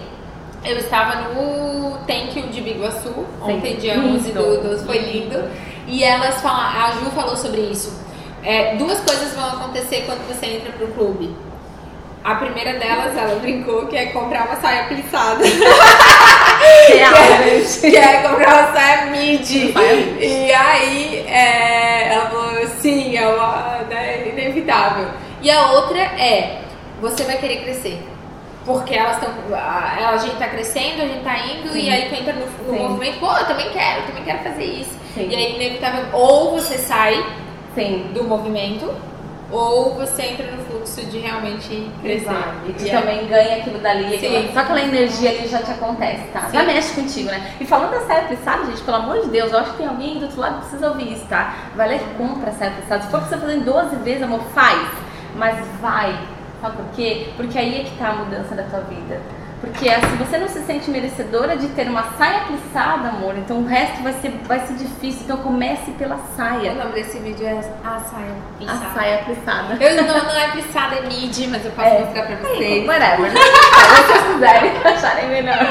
Speaker 2: eu estava no Thank de Biguaçu, ontem dia
Speaker 1: lindo.
Speaker 2: 11 do 12, foi lindo. E elas falaram, a Ju falou sobre isso. É, duas coisas vão acontecer quando você entra pro clube. A primeira delas, ela brincou que é comprar uma saia plissada.
Speaker 1: Real, gente.
Speaker 2: que é comprar uma saia midi.
Speaker 1: Saia midi.
Speaker 2: E aí, é, ela falou, sim, é uma, né, inevitável. E a outra é, você vai querer crescer. Porque elas estão. A, a gente tá crescendo, a gente tá indo,
Speaker 1: Sim.
Speaker 2: e aí tu entra no, no movimento, pô, eu também quero, eu também quero fazer isso.
Speaker 1: Sim.
Speaker 2: E aí, inevitável, ou você sai
Speaker 1: Sim.
Speaker 2: do movimento, ou você entra no fluxo de realmente crescer.
Speaker 1: E tu
Speaker 2: E é-
Speaker 1: também ganha aquilo dali.
Speaker 2: Sim.
Speaker 1: aquela- Só aquela energia ali já te acontece, tá? Já
Speaker 2: Sim.
Speaker 1: mexe contigo, né? E falando da saia plissada, gente, pelo amor de Deus, eu acho que tem alguém do outro lado que precisa ouvir isso, tá? Vai lá e compra a saia plissada. Se for pra você fazer em 12 vezes, amor, faz. Mas vai. Sabe por quê? Porque aí é que tá a mudança da tua vida. Porque assim, você não se sente merecedora de ter uma saia plissada, amor, então o resto vai ser, vai ser difícil. Então comece pela
Speaker 2: O
Speaker 1: saia.
Speaker 2: nome desse vídeo é A Saia
Speaker 1: A
Speaker 2: Plissada.
Speaker 1: saia plissada.
Speaker 2: Eu não, não é plissada, é mid, mas eu posso
Speaker 1: É.
Speaker 2: mostrar pra vocês.
Speaker 1: whatever. Se vocês quiserem acharem melhor.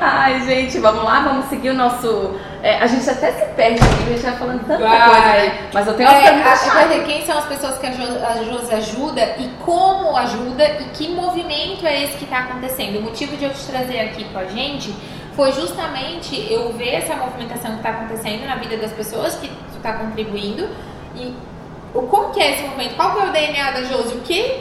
Speaker 1: Ai, gente, vamos lá, vamos seguir o nosso. É, a gente até se perde aqui, a gente vai falando tanta
Speaker 2: Vai.
Speaker 1: coisa, né? Mas eu tenho uma
Speaker 2: É, a- ver quem são as pessoas que a, Jo- a Josi ajuda e como ajuda e que movimento é esse que está acontecendo. O motivo de eu te trazer aqui com a gente foi justamente eu ver essa movimentação que está acontecendo na vida das pessoas que tu está contribuindo e o como que é esse movimento, qual que é o DNA da Josi, o que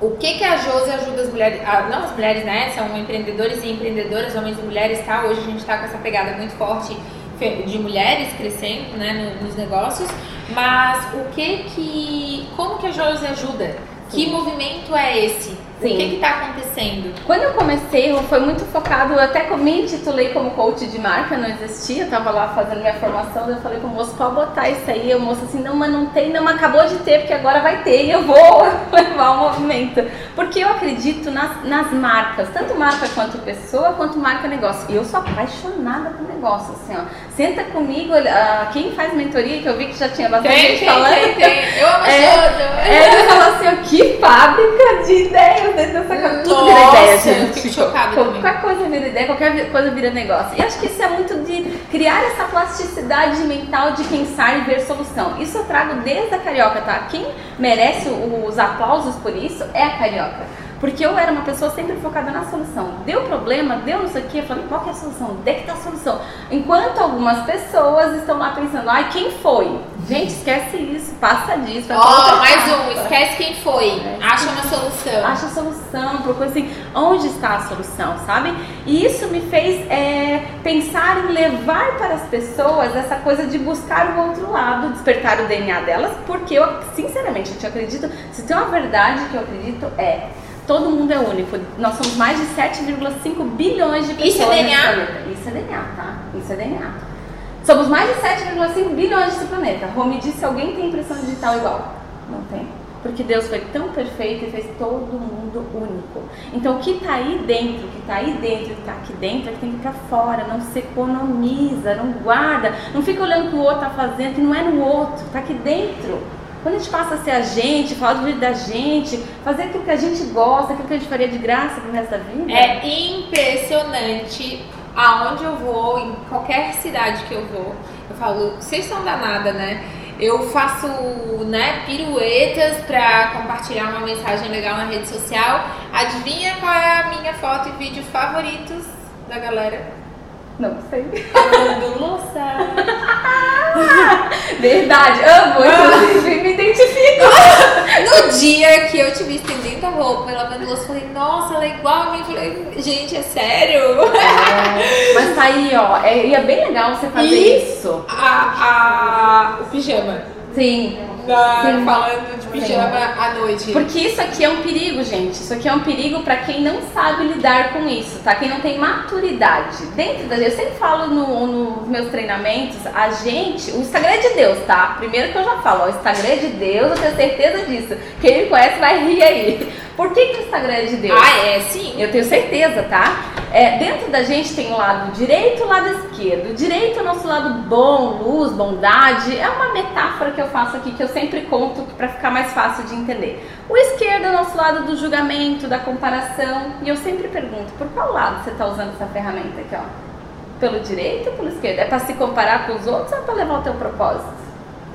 Speaker 2: o que que a Josi ajuda as mulheres, ah, não as mulheres, né, são empreendedores e empreendedoras, homens e mulheres, tá? Hoje a gente tá com essa pegada muito forte de mulheres crescendo, né, no- nos negócios, mas o que que, como que a Josi ajuda? Que movimento é esse?
Speaker 1: Sim.
Speaker 2: O que que tá acontecendo?
Speaker 1: Quando eu comecei, eu foi muito focado, eu até me intitulei como coach de marca, não existia, eu tava lá fazendo minha formação, eu falei pro moço, pode botar isso aí, o moço assim, não, mas não tem, não, mas acabou de ter, porque agora vai ter e eu vou levar o movimento. Porque eu acredito nas, nas marcas, tanto marca quanto pessoa, quanto marca negócio. E eu sou apaixonada por negócio, assim, ó. Senta comigo, ah, quem faz mentoria, que eu vi que já tinha bastante
Speaker 2: Tem,
Speaker 1: gente
Speaker 2: tem,
Speaker 1: falando.
Speaker 2: tem, tem. Eu amo
Speaker 1: É. É, ele falou assim, ó, que fábrica de ideias dentro dessa casa. Tudo vira ideia,
Speaker 2: eu
Speaker 1: gente.
Speaker 2: fico chocada também.
Speaker 1: Qualquer coisa vira ideia, qualquer coisa vira negócio. E acho que isso é muito de criar essa plasticidade mental de pensar e ver solução. Isso eu trago desde a carioca, tá? Quem merece os aplausos por isso é a carioca. Porque eu era uma pessoa sempre focada na solução. Deu problema, deu não sei o eu falei, qual que é a solução? Onde é que tá a solução? Enquanto algumas pessoas estão lá pensando, ai, quem foi? Gente, esquece isso, passa disso.
Speaker 2: Ó, mais
Speaker 1: etapa.
Speaker 2: um, esquece quem foi.
Speaker 1: É.
Speaker 2: Acha uma solução.
Speaker 1: Acha a solução, procura assim, onde está a solução, sabe? E isso me fez é, pensar em levar para as pessoas essa coisa de buscar o outro lado, despertar o DNA delas, porque eu, sinceramente, eu te acredito, se tem uma verdade que eu acredito é todo mundo é único. Nós somos mais de 7,5 bilhões de pessoas
Speaker 2: Isso é DNA?
Speaker 1: Isso é DNA, tá? Isso é DNA. Somos mais de 7,5 bilhões desse planeta. Rome disse, alguém tem impressão digital igual? Não tem. Porque Deus foi tão perfeito e fez todo mundo único. Então o que está aí dentro, o que está aí dentro, o que está aqui dentro, é que tem que ir para fora. Não se economiza, não guarda, não fica olhando o que o outro está fazendo, que não é no outro, está aqui dentro. Quando a gente passa a ser a gente, falar do jeito da gente, fazer aquilo que a gente gosta, aquilo que a gente faria de graça pro resto da vida.
Speaker 2: É impressionante aonde eu vou, em qualquer cidade que eu vou. Eu falo, vocês são danada, né? Eu faço né, piruetas para compartilhar uma mensagem legal na rede social. Adivinha qual é a minha foto e vídeo favoritos da galera?
Speaker 1: Não sei.
Speaker 2: Lavando louça.
Speaker 1: Verdade, amo, inclusive me identifico.
Speaker 2: No dia que eu te vi estendendo a roupa e lavando louça, eu falei, nossa, ela é igual a mim. Falei, gente, é sério?
Speaker 1: É, mas tá aí, ó, é, e é bem legal você fazer
Speaker 2: E-
Speaker 1: isso.
Speaker 2: A, a, o pijama.
Speaker 1: Sim.
Speaker 2: Da-
Speaker 1: Sim.
Speaker 2: falando de pijama à noite.
Speaker 1: Porque isso aqui é um perigo, gente. Isso aqui é um perigo pra quem não sabe lidar com isso, tá? Quem não tem maturidade. Dentro da gente, eu sempre falo no- nos meus treinamentos, a gente, o Instagram é de Deus, tá? Primeiro que eu já falo, ó, o Instagram é de Deus, eu tenho certeza disso. Quem me conhece vai rir aí. Por que, que o Instagram é de Deus?
Speaker 2: Ah, é, sim.
Speaker 1: Eu tenho certeza, tá? É, dentro da gente tem o lado direito e o lado esquerdo. O direito é o nosso lado bom, luz, bondade. É uma metáfora que eu faço aqui que eu sempre conto para ficar mais fácil de entender. O esquerdo é o nosso lado do julgamento, da comparação. E eu sempre pergunto, por qual lado você está usando essa ferramenta aqui, ó? Pelo direito ou pelo esquerdo? É para se comparar com os outros ou é para levar o teu propósito?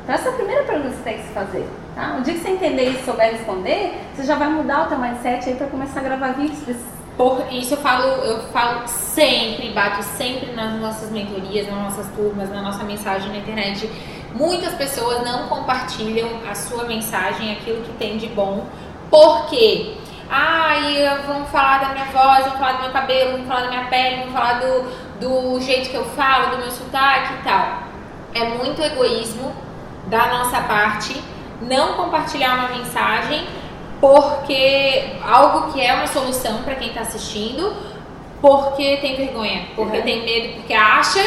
Speaker 1: Então essa é a primeira pergunta que você tem que se fazer. Tá? O dia que você entender e souber responder, você já vai mudar o teu mindset aí para começar a gravar vídeos
Speaker 2: Por isso eu falo, eu falo sempre, bato sempre nas nossas mentorias, nas nossas turmas, na nossa mensagem na internet. Muitas pessoas não compartilham a sua mensagem, aquilo que tem de bom, porque ai, vamos falar da minha voz, vamos falar do meu cabelo, vamos falar da minha pele, vamos falar do, do jeito que eu falo, do meu sotaque e tal. É muito egoísmo da nossa parte não compartilhar uma mensagem porque algo que é uma solução para quem está assistindo, porque tem vergonha, porque
Speaker 1: É.
Speaker 2: tem medo, porque acha.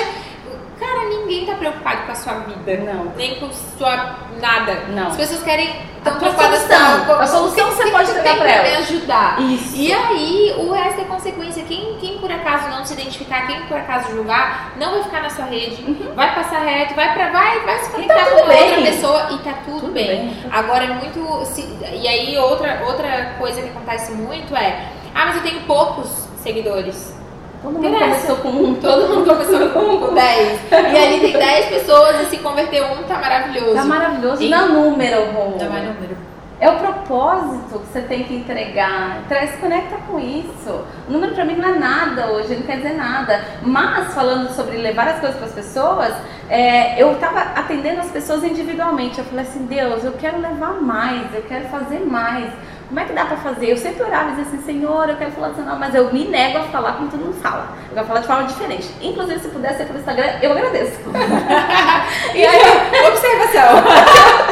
Speaker 2: Cara, ninguém tá preocupado com a sua vida.
Speaker 1: Não.
Speaker 2: Nem com sua nada.
Speaker 1: Não.
Speaker 2: As pessoas querem tão
Speaker 1: A
Speaker 2: preocupadas
Speaker 1: solução.
Speaker 2: com
Speaker 1: A solução
Speaker 2: o que-
Speaker 1: você
Speaker 2: que
Speaker 1: pode
Speaker 2: tu
Speaker 1: entregar
Speaker 2: tem
Speaker 1: pra
Speaker 2: me
Speaker 1: ela.
Speaker 2: ajudar.
Speaker 1: Isso.
Speaker 2: E aí, o resto é consequência. Quem, quem por acaso não se identificar, quem por acaso julgar, não vai ficar na sua rede, vai passar reto, vai pra, vai, vai se conectar
Speaker 1: Uhum. tá
Speaker 2: com outra pessoa e tá tudo,
Speaker 1: Tudo
Speaker 2: bem.
Speaker 1: bem.
Speaker 2: Agora é muito. se- e aí, outra, outra coisa que acontece muito é: ah, mas eu tenho poucos seguidores.
Speaker 1: Todo mundo
Speaker 2: Interessa.
Speaker 1: começou com um.
Speaker 2: Todo mundo começou com, com 10. E ali tem 10 pessoas e se converteu um, tá maravilhoso.
Speaker 1: Tá maravilhoso.
Speaker 2: E-
Speaker 1: Não número, Rô.
Speaker 2: Não é número.
Speaker 1: É o propósito que você tem que entregar. Traz, se conecta com isso. O número pra mim não é nada hoje, ele não quer dizer nada. Mas falando sobre levar as coisas para as pessoas, é, eu tava atendendo as pessoas individualmente. Eu falei assim, Deus, eu quero levar mais, eu quero fazer mais. Como é que dá pra fazer? Eu sempre orava e dizia assim, Senhor, eu quero falar assim, não, mas eu me nego a falar como todo mundo fala. Eu quero falar de forma diferente. Inclusive, se puder ser pelo Instagram, eu agradeço.
Speaker 2: E aí, observação.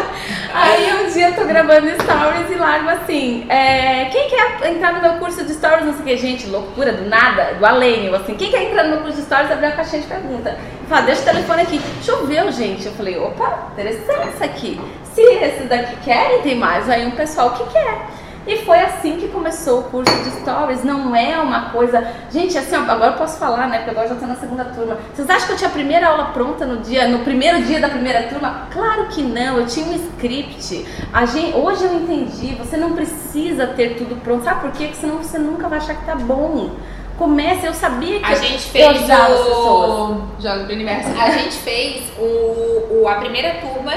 Speaker 1: Aí um dia eu tô gravando stories e largo assim, é, quem quer entrar no meu curso de stories, não sei o que, gente, loucura, do nada, do além, eu assim, quem quer entrar no meu curso de stories, abriu a caixinha de pergunta. Fala, deixa o telefone aqui. Choveu, gente. Eu falei, opa, interessante isso aqui. Se esses daqui querem, tem mais aí um pessoal que quer. E foi assim que começou o curso de stories. Não é uma coisa. Gente, assim, agora eu posso falar, né? Porque agora eu já tô na segunda turma. Vocês acham que eu tinha a primeira aula pronta no dia, no primeiro dia da primeira turma? Claro que não, eu tinha um script. A gente, hoje eu entendi, você não precisa ter tudo pronto. Sabe por quê? Porque senão você nunca vai achar que tá bom. Comece, eu sabia que
Speaker 2: A
Speaker 1: eu-
Speaker 2: gente
Speaker 1: eu
Speaker 2: fez
Speaker 1: ajudava as pessoas.
Speaker 2: o Jogos do Universo. A gente fez o, o- a primeira turma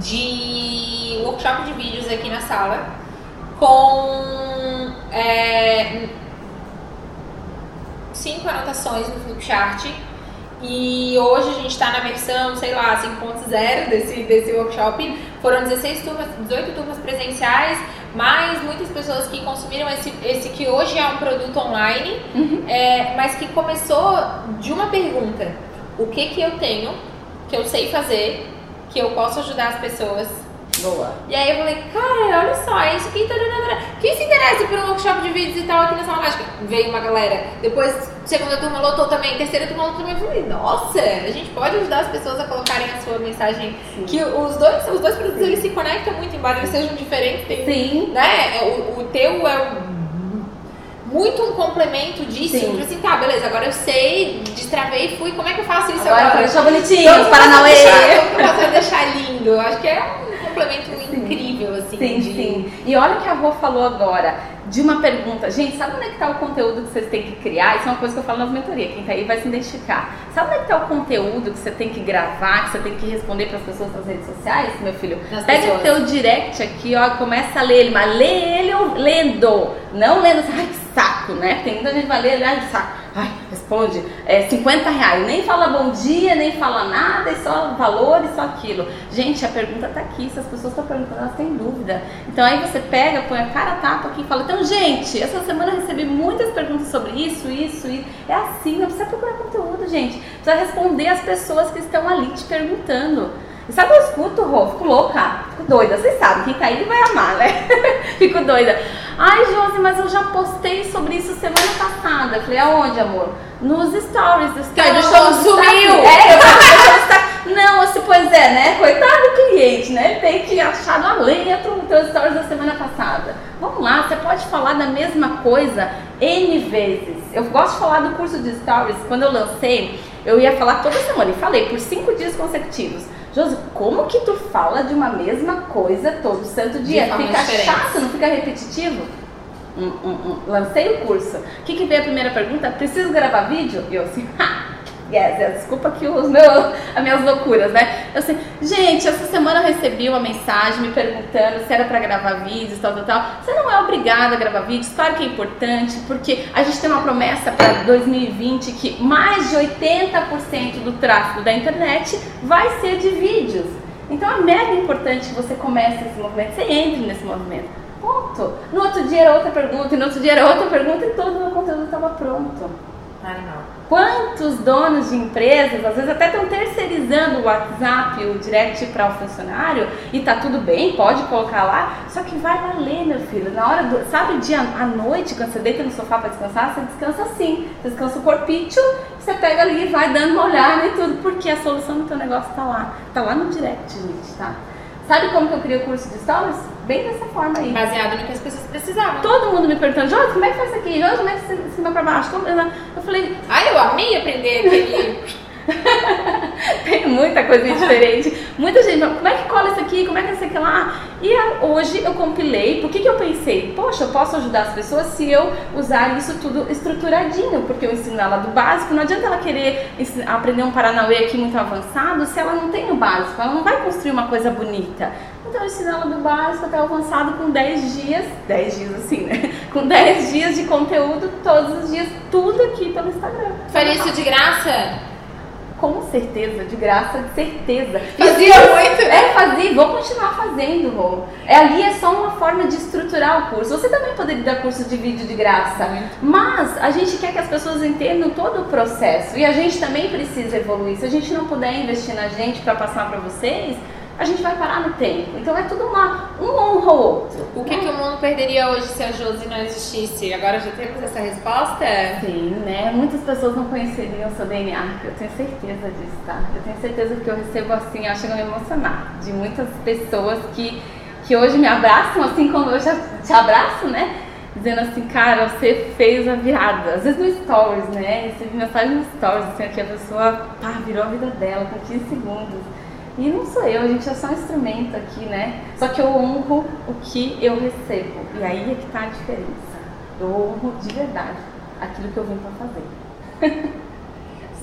Speaker 2: de workshop de vídeos aqui na sala com é, cinco anotações no flipchart. E hoje a gente está na versão, sei lá, 5.0 desse, desse workshop. Foram 16 turmas, 18 turmas presenciais, mais muitas pessoas que consumiram esse, esse que hoje é um produto online, é, mas que começou de uma pergunta: o que que eu tenho, que eu sei fazer, que eu posso ajudar as pessoas?
Speaker 1: Boa.
Speaker 2: E aí eu falei, cara, olha só, é isso aqui. tararara. Interessa por um workshop de vídeos e tal aqui na Sala Mágica. Veio uma galera. Depois, segunda turma lotou também, terceira turma lotou também. Eu falei, nossa, a gente pode ajudar as pessoas a colocarem a sua mensagem. Sim. Que os dois, os dois produtos eles se conectam muito, embora eles sejam diferentes. Tem,
Speaker 1: Sim.
Speaker 2: Né? O, o teu é o muito um complemento disso. Sim. Tipo assim, tá, beleza, agora eu sei, destravei, fui, como é que eu faço isso agora?
Speaker 1: Agora deixar bonitinho, Paranauê.
Speaker 2: Como eu posso deixar lindo? Eu acho que é um complemento sim. incrível, assim.
Speaker 1: Sim, de... sim. E olha o que a avó falou agora, de uma pergunta. Gente, sabe onde é que tá o conteúdo que vocês têm que criar? Isso é uma coisa que eu falo nas mentorias, quem tá aí vai se identificar. Sabe onde é que tá o conteúdo que você tem que gravar, que você tem que responder para as pessoas nas redes sociais, meu filho? Nas Pega pessoas. o teu direct aqui, ó, começa a ler ele, mas lê ele lendo, não lendo assim, ai que saco, né? Tem muita gente que vai ler, ai que saco. Ai, responde, é 50 reais, nem fala bom dia, nem fala nada, e só valor e só aquilo. Gente, a pergunta tá aqui, se as pessoas estão perguntando, elas têm dúvida. Então aí você pega, põe a cara a tapa aqui e fala, então gente, essa semana eu recebi muitas perguntas sobre isso, isso, isso. É assim, não precisa procurar conteúdo, gente. Precisa responder as pessoas que estão ali te perguntando. E sabe, eu escuto, Rô, fico louca, fico doida. Vocês sabem, quem tá aí vai amar, né? fico doida. Ai, Josi, mas eu já postei sobre isso semana passada. Falei, aonde, amor? Nos stories do
Speaker 2: Instagram.
Speaker 1: No
Speaker 2: sumiu!
Speaker 1: É, eu vou Não, assim, pois é, né? Coitado do cliente, né? Ele tem que achar no além pro teu stories da semana passada. Vamos lá, você pode falar da mesma coisa N vezes. Eu gosto de falar do curso de stories. Quando eu lancei, eu ia falar toda semana e falei por cinco dias consecutivos. Josi, como que tu fala de uma mesma coisa todo santo dia? Fica diferente. chato, não fica repetitivo? Hum, hum, hum. Lancei o curso. O que, que veio a primeira pergunta? Preciso gravar vídeo? E eu assim, ha! Yes, yes, desculpa aqui os meus, as minhas loucuras, né? Eu gente, essa semana eu recebi uma mensagem me perguntando se era para gravar vídeos, tal, tal, tal. Você não é obrigada a gravar vídeos, claro que é importante, porque a gente tem uma promessa para 2020 que mais de 80% do tráfego da internet vai ser de vídeos. Então é mega importante que você comece esse movimento, você entre nesse movimento. Ponto. No outro dia era outra pergunta, e no outro dia era outra pergunta e todo o meu conteúdo estava pronto.
Speaker 2: Animal.
Speaker 1: Quantos donos de empresas, às vezes até estão terceirizando o WhatsApp, o direct para o funcionário e tá tudo bem, pode colocar lá, só que vai lá ler, meu filho. Na hora do, sabe, dia à noite, quando você deita no sofá para descansar, você descansa assim, você descansa o corpício, você pega ali e vai dando uma olhada e tudo, porque a solução do teu negócio tá lá, tá lá no direct, gente, tá? Sabe como que eu criei o curso de stories? Bem dessa forma aí.
Speaker 2: Baseado no que as pessoas precisavam.
Speaker 1: Todo mundo me perguntando, Jorge, como é que faz isso aqui? Jorge, como é que você cima pra baixo? Eu falei...
Speaker 2: Ah, eu amei aprender aquele...
Speaker 1: Tem muita coisa diferente. Muita gente fala, como é que cola isso aqui? Como é que isso aqui lá? E hoje eu compilei, por que, que eu pensei? Poxa, eu posso ajudar as pessoas se eu usar isso tudo estruturadinho, porque eu ensino ela do básico. Não adianta ela querer aprender um Paranauê aqui muito avançado se ela não tem o básico, ela não vai construir uma coisa bonita. Então eu ensino ela do básico até o avançado com 10 dias, 10 dias assim, né? Com 10 dias de conteúdo todos os dias, tudo aqui pelo Instagram.
Speaker 2: Faria isso de graça?
Speaker 1: Com certeza, de graça, de certeza.
Speaker 2: Fazia muito?
Speaker 1: É, fazia, vou continuar fazendo, Rô. É, ali é só uma forma de estruturar o curso. Você também poderia dar curso de vídeo de graça, mas a gente quer que as pessoas entendam todo o processo e a gente também precisa evoluir. Se a gente não puder investir na gente para passar para vocês, a gente vai parar no tempo. Então é tudo uma, um honra o outro.
Speaker 2: O que, que o mundo perderia hoje se a Josi não existisse? Agora já temos essa resposta?
Speaker 1: Sim, né? Muitas pessoas não conheceriam o seu DNA, eu tenho certeza disso, tá? Eu tenho certeza que eu recebo assim, acho que eu me emocionar, de muitas pessoas que, que hoje me abraçam, assim como eu já te abraço, né? Dizendo assim, cara, você fez a virada. Às vezes no stories, né? Recebi mensagem no stories, assim, que a pessoa, pá, virou a vida dela com 15 segundos e não sou eu, a gente é só um instrumento aqui, né? Só que eu honro o que eu recebo. E aí é que tá a diferença. Eu honro de verdade aquilo que eu vim para fazer.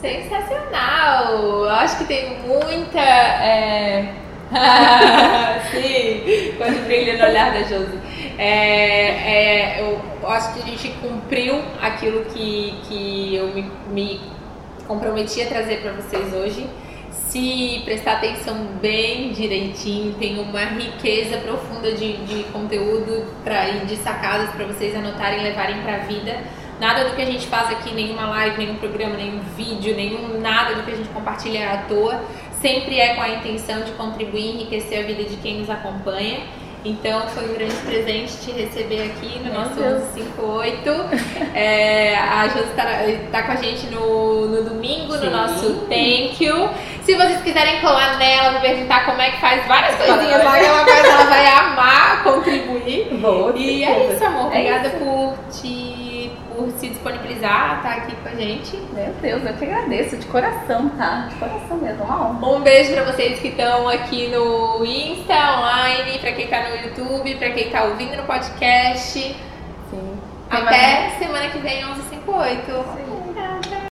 Speaker 2: Sensacional! Eu acho que tem muita. É... Sim, quando brilha no olhar da Josi. É, é, eu acho que a gente cumpriu aquilo que, que eu me, me comprometi a trazer para vocês hoje se prestar atenção bem direitinho, tem uma riqueza profunda de, de conteúdo pra, e de sacadas para vocês anotarem e levarem para a vida. Nada do que a gente faz aqui, nenhuma live, nenhum programa, nenhum vídeo, nenhum nada do que a gente compartilha é à toa. Sempre é com a intenção de contribuir e enriquecer a vida de quem nos acompanha. Então foi um grande presente te receber aqui no nosso 1158. É, a Josi está tá com a gente no, no domingo, Sim. no nosso Thank You. Se vocês quiserem colar nela, perguntar como é que faz várias coisinhas lá ela faz, ela vai amar contribuir.
Speaker 1: Boa,
Speaker 2: e é isso, amor. Obrigada é isso. por te por se disponibilizar, estar tá aqui com a gente.
Speaker 1: Meu Deus, eu que agradeço, de coração, tá? De coração mesmo, uma honra.
Speaker 2: Um beijo pra vocês que estão aqui no Insta, online, pra quem tá no YouTube, pra quem tá ouvindo no podcast.
Speaker 1: Sim.
Speaker 2: Até semana que vem, 11h58.